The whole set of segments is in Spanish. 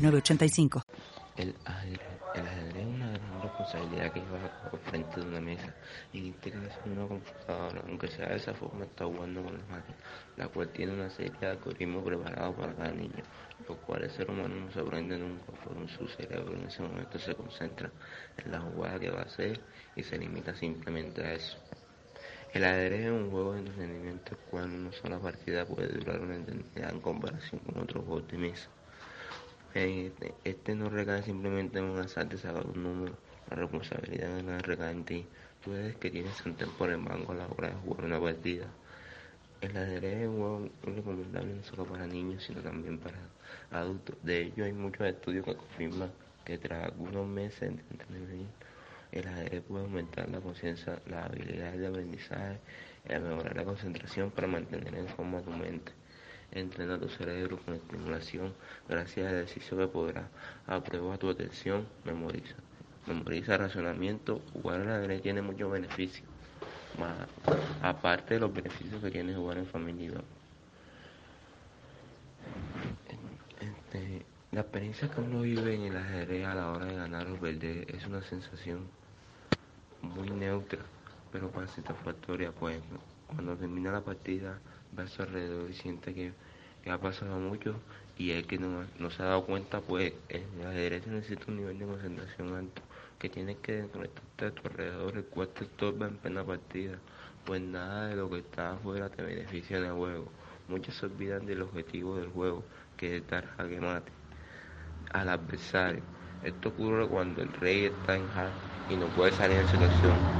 985. El ajedrez, es una gran responsabilidad que lleva al frente de una mesa y es una computadora, aunque sea de esa forma, está jugando con las máquinas, la cual tiene una serie de algoritmos preparados para cada niño, los cuales el ser humano no se aprende nunca, por su cerebro en ese momento se concentra en la jugada que va a hacer y se limita simplemente a eso. El ajedrez es un juego de entretenimiento cual una sola partida puede durar una eternidad en comparación con otros juegos de mesa. Este, este no recae simplemente en un azar de sacar un número, la responsabilidad no recae en ti. Tú eres que tienes un tiempo en el banco a la hora de jugar una partida. El ajedrez es un juego recomendable no solo para niños, sino también para adultos. De hecho, hay muchos estudios que confirman que tras algunos meses de entrenamiento, el ajedrez puede aumentar la conciencia, la habilidad de aprendizaje, y mejorar la concentración para mantener en forma tu mente entrena tu cerebro con estimulación gracias al ejercicio que podrá aprueba tu atención, memoriza. Memoriza razonamiento, jugar la ajedrez tiene muchos beneficios, más, aparte de los beneficios que tiene jugar en familia. Este, la experiencia que uno vive en el ajedrez a la hora de ganar o perder es una sensación muy neutra, pero para satisfactoria, pues cuando termina la partida ve a su alrededor y siente que, ha pasado mucho y el que no, se ha dado cuenta, pues el ajedrez necesita un nivel de concentración alto que tienes que desconectarte a tu alrededor, el cual te estorba en plena partida, pues nada de lo que está afuera te beneficia en el juego. Muchos se olvidan del objetivo del juego, que es dar jaque mate al adversario. Esto ocurre cuando el rey está en jaque y no puede salir en selección.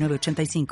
985